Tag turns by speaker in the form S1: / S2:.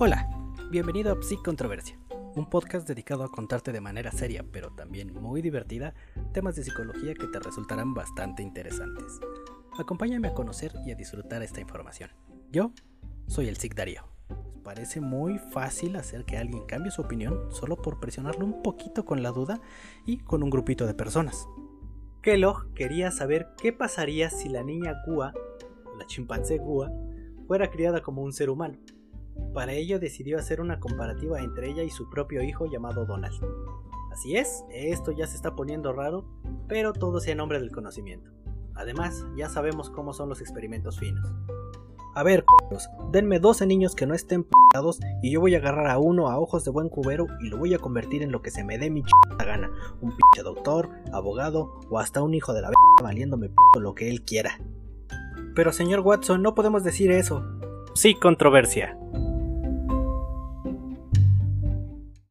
S1: Hola, bienvenido a Psic Controversia, un podcast dedicado a contarte de manera seria, pero también muy divertida, temas de psicología que te resultarán bastante interesantes. Acompáñame a conocer y a disfrutar esta información. Yo soy el Psic Darío. Parece muy fácil hacer que alguien cambie su opinión solo por presionarlo un poquito con la duda y con un grupito de personas. Kellogg quería saber qué pasaría si la niña Gua, la chimpancé Gua, fuera criada como un ser humano. Para ello decidió hacer una comparativa entre ella y su propio hijo llamado Donald. Así es, esto ya se está poniendo raro, pero todo sea en nombre del conocimiento. Además, ya sabemos cómo son los experimentos finos. A ver, denme 12 niños que no estén p***ados y yo voy a agarrar a uno a ojos de buen cubero y lo voy a convertir en lo que se me dé mi ch gana. Un pinche doctor, abogado o hasta un hijo de la b valiéndome p lo que él quiera. Pero señor Watson, no podemos decir eso. Sí, controversia.